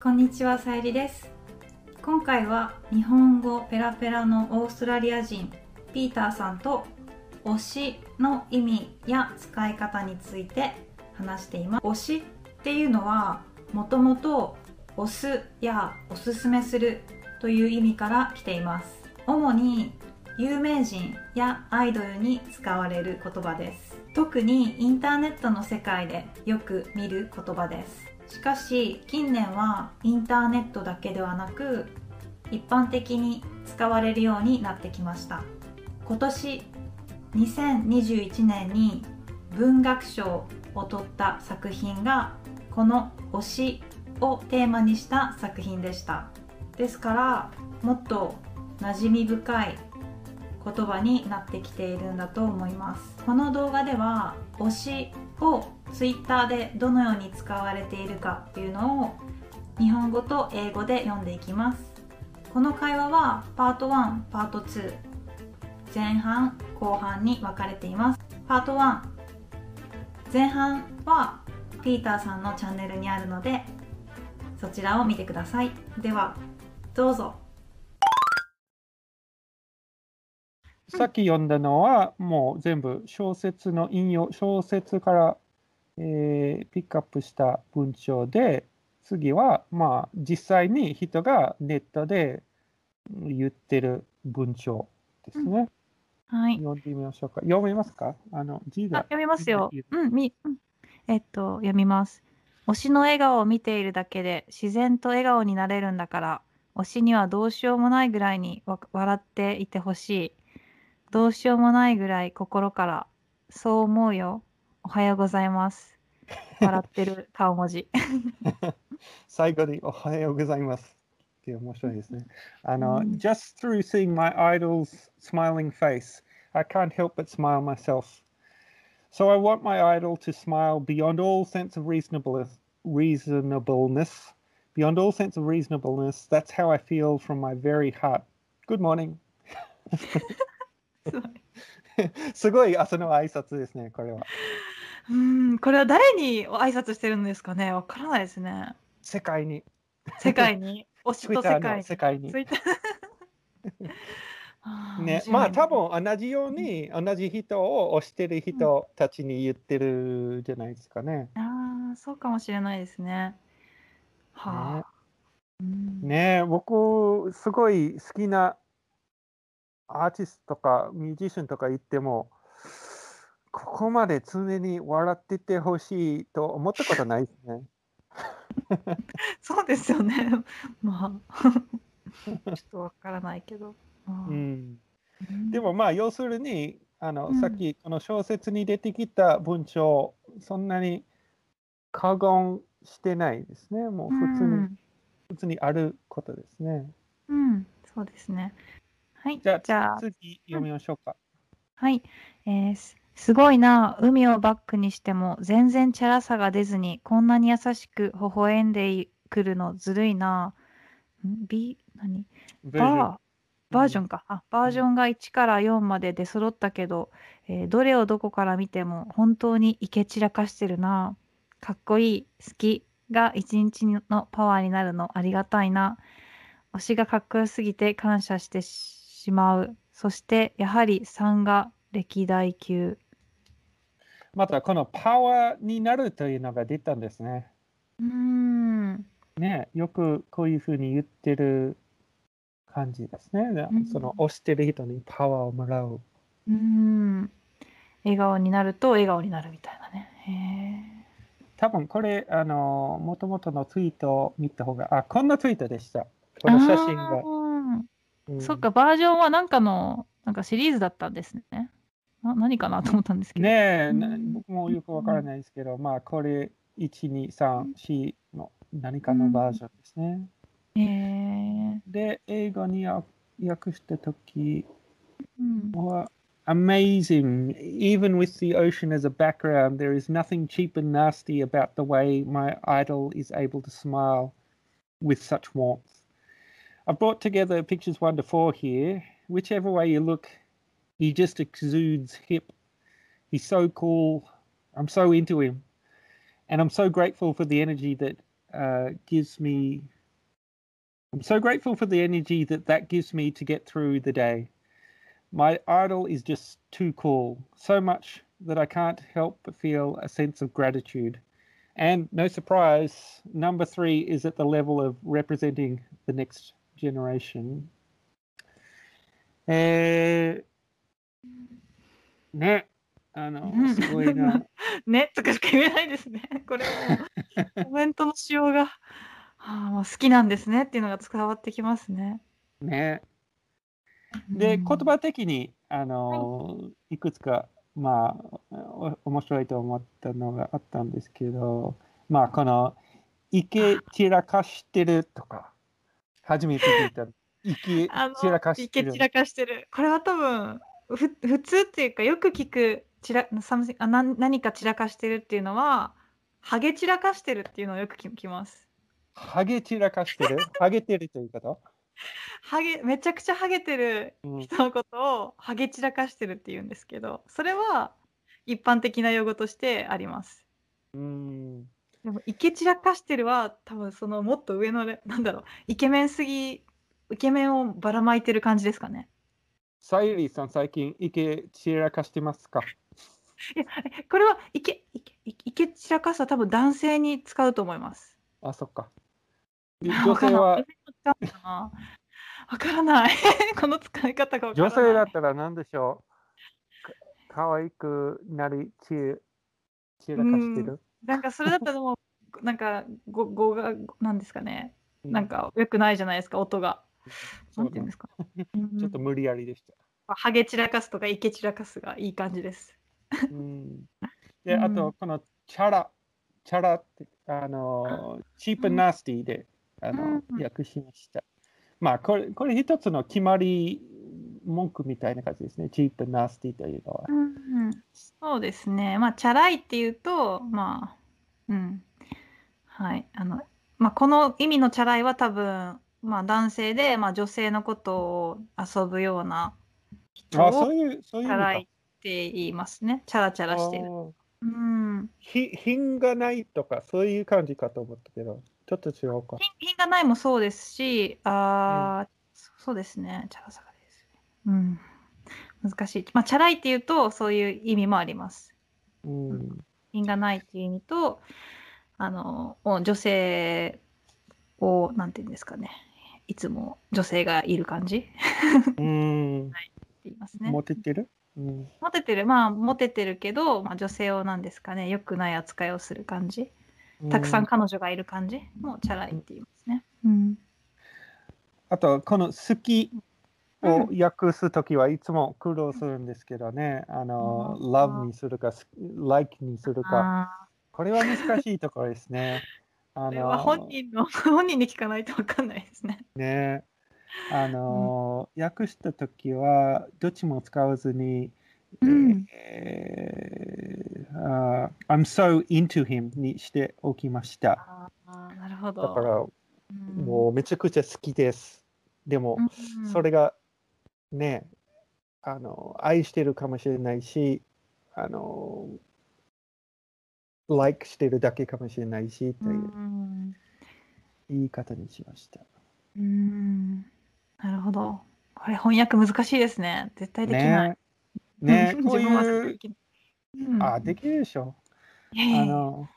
こんにちは、さゆりです。今回は日本語ペラペラのオーストラリア人ピーターさんと推しの意味や使い方について話しています。推しっていうのはもともと推すやおすすめするという意味から来ています。主に有名人やアイドルに使われる言葉です。特にインターネットの世界でよく見る言葉です。しかし近年はインターネットだけではなく一般的に使われるようになってきました。今年2021年に文学賞を取った作品がこの「推し」をテーマにした作品でした。ですからもっと馴染み深い言葉になってきているんだと思います。この動画では推しを Twitter でどのように使われているかっていうのを日本語と英語で読んでいきます。この会話はパート1パート2前半後半に分かれています。パート1前半はピーターさんのチャンネルにあるのでそちらを見てください。ではどうぞ。さっき読んだのは、もう全部小説の引用、小説から、えーピックアップした文章で、次は、まあ、実際に人がネットで言ってる文章ですね。はい読んでみましょうか。読めますか？あの字が。あ読みますよ。うん、み、うんえっと、読みます。推しの笑顔を見ているだけで自然と笑顔になれるんだから、推しにはどうしようもないぐらいにわ笑っていてほしい。どうしようもないぐらい心から、そう思うよ。おはようございます。笑ってる顔文字。最後におはようございます。って面白いですね。あの、うん just through seeing my idol's smiling face, I can't help but smile myself. So I want my idol to smile beyond all sense of reasonableness. Reasonableness, beyond all sense of reasonableness. That's how I feel from my very heart. Good morning. すごい 朝の挨拶ですね、これは。うん、これは誰に挨拶してるんですかね？わからないですね。世界に、世界に？推しと世界に。世界に ねまあ多分同じように同じ人を推してる人たちに言ってるじゃないですかね。ああ、そうかもしれないですね。はあ。うんね僕すごい好きなアーティストとかミュージシャンとか言ってもここまで常に笑っててほしいと思ったことないですね。そうですよね。まあ、ちょっとわからないけど。まあうん、うんでもまあ要するにあの、うんさっきこの小説に出てきた文章そんなに過言してないですね。もう普通に、うん普通にあることですね。うん、そうですね。はい、じゃあ次読みましょうか。はい、えーすすごいな、海をバックにしても全然チャラさが出ずにこんなに優しく微笑んでくるのずるいな。ん ?B、何？バー、バージョンか。あ、バージョンが1から4まで出揃ったけど、えーどれをどこから見ても本当にイケ散らかしてるな。かっこいい、好きが一日のパワーになるのありがたいな。推しがかっこよすぎて感謝してしまう。そしてやはり3が歴代級。またこのパワーになるというのが出たんですね。うーん。ね、よくこういうふうに言ってる感じですね。うんその推してる人にパワーをもらう。うーん。笑顔になると笑顔になるみたいなね。へ多分これ、あの、もともとのツイートを見た方が、あ、こんなツイートでした。こーの写真が。そっか、バージョンはなんかの、なんかシリーズだったんですね。な何かなと思ったんですけど。ねえ、僕もよくわからないですけど、まあ、これ、1、2、3、4の何かのバージョンですね。へえで、英語に訳訳したときうんは、amazing. Even with the ocean as a background, there is nothing cheap and nasty about the way my idol is able to smile with such warmth. I've brought together pictures one to four here. Whichever way you look, he just exudes hip. He's so cool. I'm so into him. And I'm so grateful for the energy that uh, gives me. I'm so grateful for the energy that that gives me to get through the day. My idol is just too cool, so much that I can't help but feel a sense of gratitude. And no surprise, number three is at the level of representing the next generation? えー、ね、あのうん、すごいな。ねとかしか言えないですね。これも コメントの仕様が、はあ、もう好きなんですねっていうのが伝わってきますね。ね。で、うん言葉的に、あの、いくつか、まあ、お面白いと思ったのがあったんですけど、まあ、この、池散らかしてるとか、初めて聞いた。池あの散らかしてる池散。らかしてる。これは多分ふ普通っていうかよく聞く散らあな何か散らかしてるっていうのはハゲ散らかしてるっていうのをよく聞きます。ハゲ散らかしてる？ハゲてるということ、ハゲめちゃくちゃハゲてるうん、人のことをハゲ散らかしてるって言うんですけどそれは一般的な用語としてあります。うん。でもイケ散らかしてるは多分そのもっと上のレ なんだろうイケメンすぎイケメンをばらまいてる感じですかね。さゆりさん、最近池散らかしてますか？いやえこれはイケイケイケイケ散らかすは多分男性に使うと思います。あ、そっか。で女性は、わからな？いわからない。この使い方がわから女ない。性だったら何でしょう？か可愛くなり散散らかしてる、なんかそれだったらもうなんか語語がなんですかね。なんか良くないじゃないですか音が。そうんていうんですか。ちょっと無理やりでした。ハゲ散らかすとかイケ散らかすがいい感じです。うん、で、うんあと、このチャラ、チャラって、あの、チープナスティで、あの、うん訳しました。まあ、これ、これ一つの決まり文句みたいな感じですね。チープナスティというのは。うんそうですね。まあチャラいっていうとまあうんはいあのまあこの意味のチャラいは多分まあ男性でまあ女性のことを遊ぶような人あ、をそういう、そういうチャラいって言いますね。チャラチャラしてる。うん。ひ品がないとか、そういう感じかと思ったけど、ちょっと違うか。品品がないもそうですし、あーそそうですね。チャラさがですね。うん。難しい。まあチャラいっていうとそういう意味もあります。うん。品がないっていう意味と、あの、お女性を、なんていうんですかね。いつも女性がいる感じってうん。言いますね。モテてる？うん。モテてる、まあ、モテてるけど、まあ、女性をなんですかね、良くない扱いをする感じ。たくさん彼女がいる感じもチャラいって言いますね。うん。あと、この好きを訳すときはいつも苦労するんですけどね。あの、うん love にするか、like にするか。あこれは難しいところですね。あーこれは本人の、本人に聞かないと分かんないですね。ね。あの、訳したときは、どっちも使わずに、うんえー I'm so into him にしておきました。なるほど。だから、うん、もうめちゃくちゃ好きです。でも、うんそれがね、あの、愛してるかもしれないし、あの、like してるだけかもしれないし、とういうん言い方にしました。うんなるほど。これ翻訳難しいですね。絶対できない。ね。ね、こういう、うんあ、できるでしょ。あの、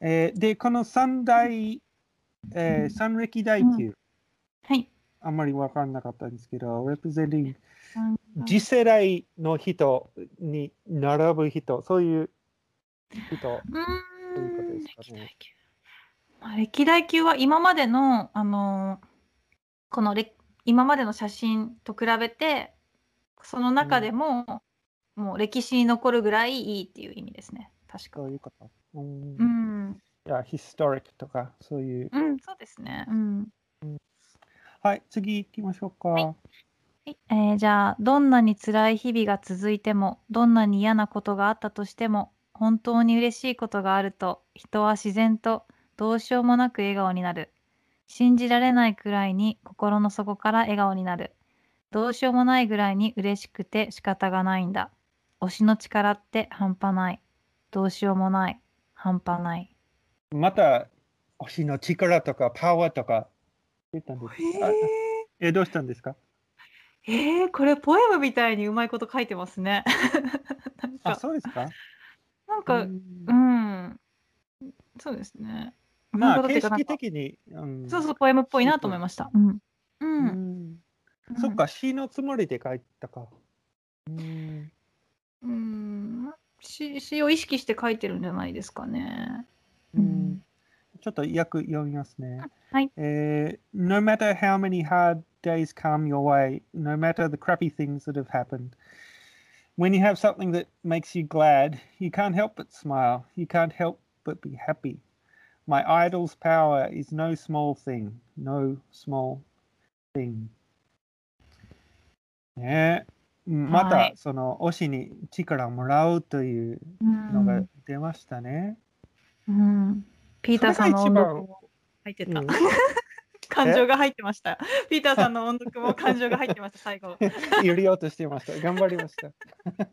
えーで、この三大、えー三歴代級、はい。あんまり分からなかったんですけど、representing うん次世代の人に並ぶ人、そういう人、うそういうことですかね。歴代級まあ歴代級は今までの、あのーこのれ今までの写真と比べてその中でも、もう歴史に残るぐらいいいっていう意味ですね。確か。そういうこと。うん。うん、いや、historic とか、そういう。うん、そうですね。うんはい、次行きましょうか。はい。はいえーじゃあどんなに辛い日々が続いてもどんなに嫌なことがあったとしても本当に嬉しいことがあると人は自然とどうしようもなく笑顔になる。信じられないくらいに心の底から笑顔になる。どうしようもないぐらいに嬉しくて仕方がないんだ。推しの力って半端ない。どうしようもない。半端ない。また推しの力とかパワーとか言ったんですあえどうしたんですか？えー、えー、これポエムみたいにうまいこと書いてますね。なんあか、そうですか？なんか、うんうん、そうですね。うまあ形式的に、うん、そうそう、ポエムっぽいなと思いました。うん。う。うんんうんそっ。か詩のつもりで書いたかうんうん。詩詩を意識して書いてるんじゃないですかね。ううんんちょっと訳読みますね。はい。えー no matter how many hard days come your way, no matter the crappy things that have happened, when you have something that makes you glad, you can't help but smile. You can't help but be happy. My idol's power is no small thing, no small thing. ねえまた、はいその推しに力をもらうといううのがん。出ましたね。うん。 ピーターさんの音読も入ってた。うん 感情が入ってました。ピーターさんの音読も感情が入ってました、最後。入れようとしてました。頑張りました。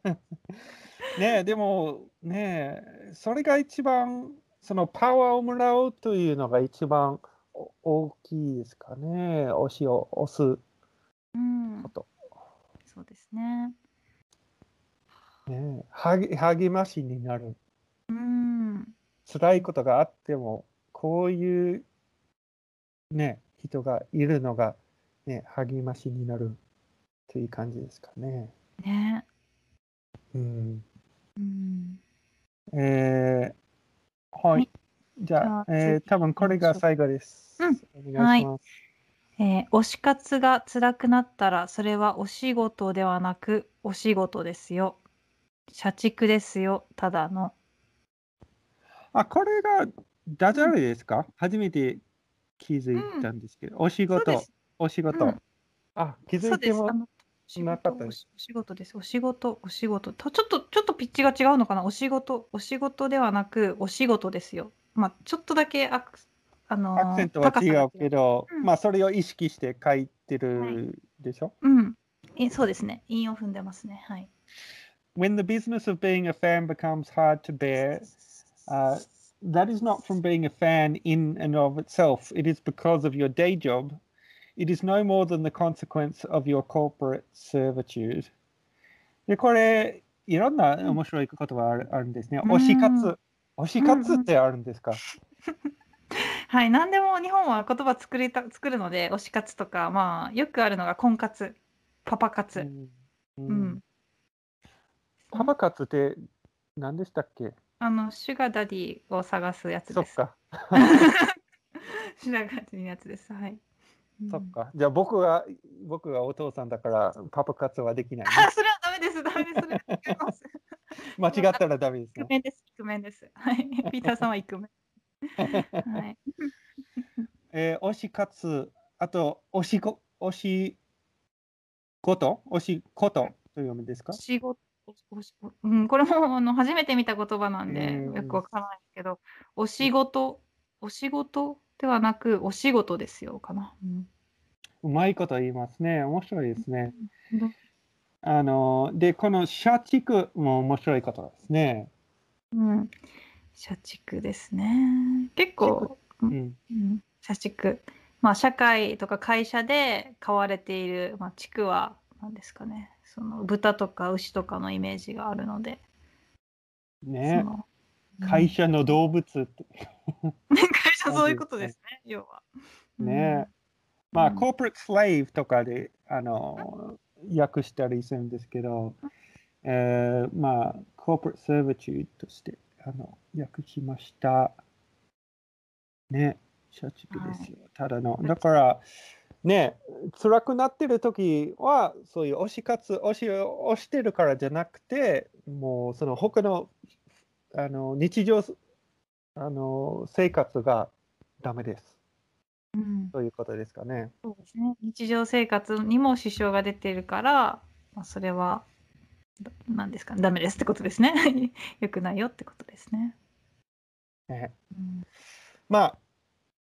ねえ、でもねえ、それが一番、そのパワーをもらうというのが一番お大きいですかね。推しを押すうんこ。と。そうですね。ね励ましになる。うん。辛いことがあっても、こういうね、人がいるのが、ね、励ましになるという感じですかね。ね。うん。うん。えー、はい。はいじゃあ、えー、次多分これが最後です。お願いします。えー推し活が辛くなったらそれはお仕事ではなくお仕事ですよ。社畜ですよ、ただの。あ、これがダジャレですか、初めて気づいたんですけど、お仕事。お仕事。うんあ、気づ。いてもなかったです仕お仕事です。お仕事、お仕事。とちょっと、ちょっとピッチが違うのかな？お仕事、お仕事ではなく、お仕事ですよ。まあ、ちょっとだけアクあのーアクセントは違うけど、うんまあそれを意識して書いてるでしょ、うん。えそうですね。韻を踏んでますね。はい。When the business of being a fan becomes hard to bear, uh, that is not from being a fan in and of itself. It is because of your day job. It is no more than the consequence of your corporate servitude. で、これ、いろんな面白い言葉ある,、あるんですね。うん推し活。推し活ってあるんですか、はい、何でも日本は言葉作りた作るので、推し活とか、まあ、よくあるのが婚活、パパ活。うんううんん。パパ活って何でしたっけあの、シュガーダディを探すやつです。そっか。シュガーダディのやつです。はい。うんそっか。じゃあ僕が、僕がお父さんだからパパ活はできない、ね。あ、それはダメです。ダメです。それは違います。間違ったらダメですね。イクメンです。イクメンです。はい。ピーターさんはイクメン。はい。えー推し活、あと、推しこ、推しこと？推しことと読むんですか？仕事、おしうん、これもあの初めて見た言葉なんで、うんよくわからないけど、お仕事、お仕事ではなく、お仕事ですよ、かな。うまいこと言いますね。面白いですね。うんあの、で、この社畜も面白いことですね。うん、社畜ですね。結構、うん。うん、社畜。まあ、社会とか会社で飼われている、まあ、畜は何ですかね。その豚とか牛とかのイメージがあるので、そね。の会社の動物って。う ん会社そういうことですね、要は。ねまあ、うんコーポレートスレイブとかで、あの、訳したりするんですけど、えーまあ、コーポレートサービチューとして、あの、訳しました。ね、社畜ですよ。ただの。だから、ね、辛くなってる時は、そういう推し活、推しを推してるからじゃなくて、もう、その他の、あの、日常、あの、生活がダメです。うんということですかね。そうですね。日常生活にも支障が出ているから、まあ、それは、だなんですかね、ダメですってことですね。よくないよってことですね。ねうんまあ、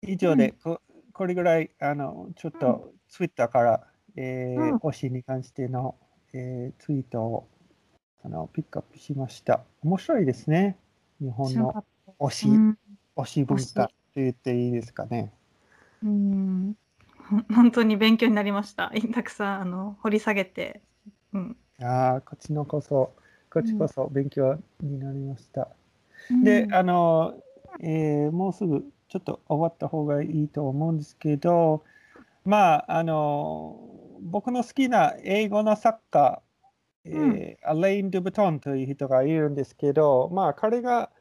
以上で、うんここれぐらい、あの、ちょっと、ツイッターから、えーうん推しに関しての、えーツイートをあのピックアップしました。面白いですね。日本の推し、うん推し文化。言っていいですかね。うん本当に勉強になりました。たくさんあの掘り下げて、うん。ああ、こっちのこそ、こっちこそ勉強になりました。うんで、あの、えーもうすぐちょっと終わった方がいいと思うんですけど、まあ、あの、僕の好きな英語の作家、えーアレイン・ドゥブトンという人がいるんですけど、まあ、彼が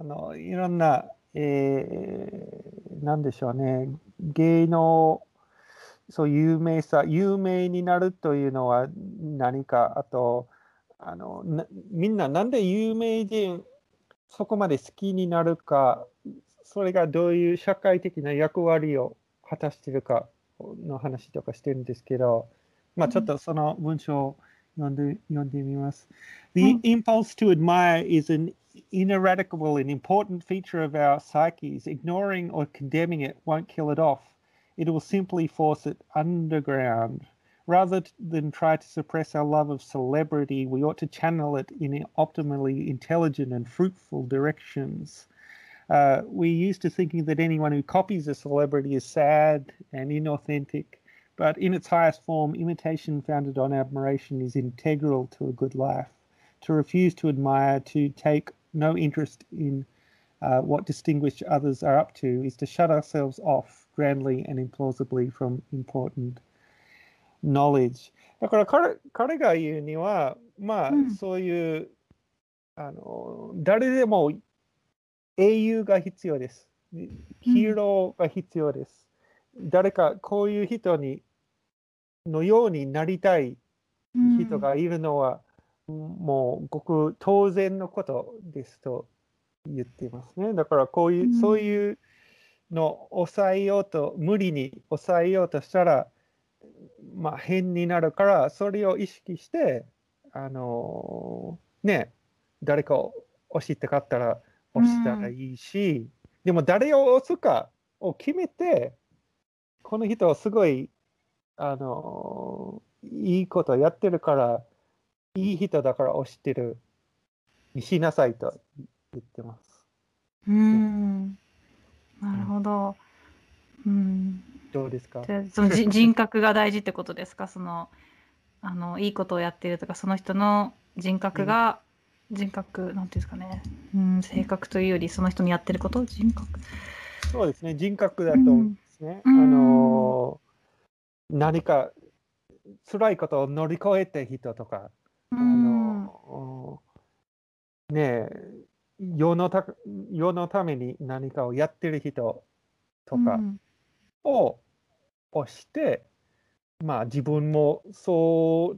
あのいろんな、えーなんでしょうね、芸能、そう有名さ、有名になるというのは何か、あと、あのなみんななんで有名人そこまで好きになるか、それがどういう社会的な役割を果たしているかの話とかしてるんですけど、まあちょっとその文章を読んで読んでみます。The うん impulse to admire is an ineradicable and important feature of our psyches. Ignoring or condemning it won't kill it off. It will simply force it underground. Rather t- than try to suppress our love of celebrity, we ought to channel it in optimally intelligent and fruitful directions. Uh, we're used to thinking that anyone who copies a celebrity is sad and inauthentic, but in its highest form, imitation founded on admiration is integral to a good life. To refuse to admire, to take no interest in uh, what distinguished others are up to, is to shut ourselves off grandly and implausibly from important knowledge. だから彼彼が言うには、まあ、うんそういうあの誰でも 英雄が必要です。ヒーローが必要です。誰かこういう人にのようになりたい人がいるのは、もうごく当然のことですと言っていますね。だからこういう、うんそういうのを抑えようと、無理に抑えようとしたら、まあ変になるから、それを意識して、あのね、誰かを押したかったら押したらいいし、でも誰を押すかを決めて、この人はすごい、あのいいことやってるから、いい人だから押してる。にしなさいと言ってます。うん。なるほど。うん、どうですか？じそのじ 人格が大事ってことですか？そのあのいいことをやってるとかその人の人格が、人格なんていうんですかね、うん、性格というよりその人のやってること？人格。そうですね、人格だと思うんですね。うん。あの何か辛いことを乗り越えた人とか、あのねえ世のた世のために何かをやってる人とかうん。を押して、まあ自分もそ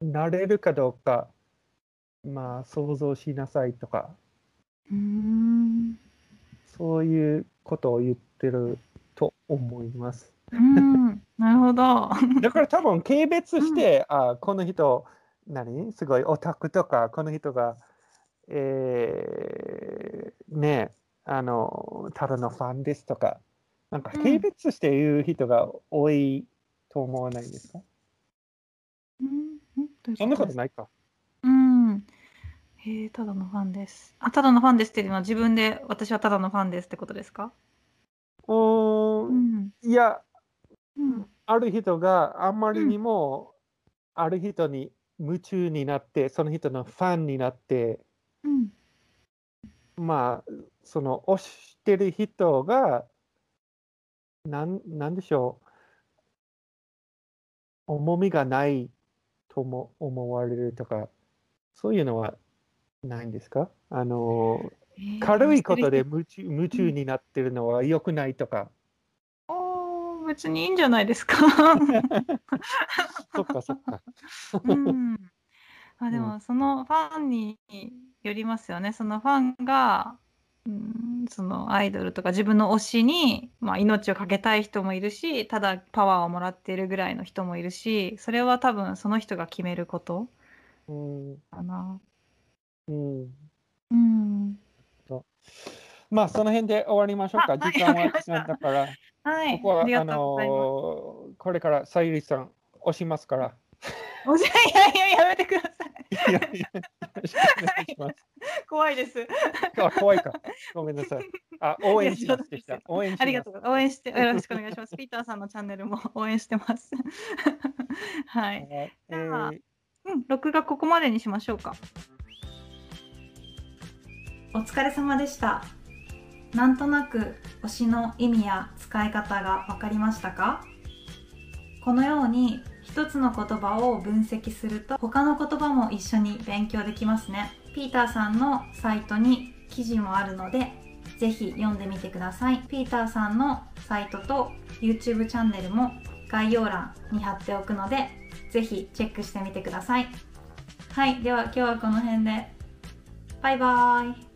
うなれるかどうか、まあ想像しなさいとか、うん。そういうことを言ってると思います。うんなるほど。だから多分軽蔑して、あこの人、何すごいオタクとか、この人が、えー、ねあの、ただのファンですとか、なんかうん軽蔑して言う人が多いと思わないですか、うん。うん。そんなことないか。うん。へえ、ただのファンです。あ、ただのファンですっていうのは自分で私はただのファンですってことですか？うー、うんん。いや、うん。ある人があんまりにも、ある人に夢中になって、その人のファンになって、うん。まあ、その推してる人が、なんなんでしょう、重みがないとも思われるとか、そういうのはないんですか？あの、軽いことで夢中夢中になってるのは良くないとか。おー別にいいんじゃないですか。そっかそっか。うん。あ でうもそのファンによりますよね。そのファンが、うん、そのアイドルとか自分の推しに、まあ、命を懸けたい人もいるし、ただパワーをもらっているぐらいの人もいるし、それは多分その人が決めることうんかな。うんうん。まあ、その辺で終わりましょうか。時間は時間だから。はい。ここは、あ。のーこれからさゆりさん押しますから。おじいやいややめてください。いやいやいします。怖いです。あ、怖いか。ごめんなさい。あ、応援しますでした。応援。ありがとうございます。応援して、よろしくお願いします。ピーターさんのチャンネルも応援してます。はい。はい。えじゃあーうん、録画ここまでにしましょうか。お疲れ様でした。なんとなく推しの意味や使い方が分かりましたか？このように一つの言葉を分析すると他の言葉も一緒に勉強できますね。ピーターさんのサイトに記事もあるのでぜひ読んでみてください。ピーターさんのサイトと YouTube チャンネルも概要欄に貼っておくのでぜひチェックしてみてください。はいでは今日はこの辺で。バイバーイ。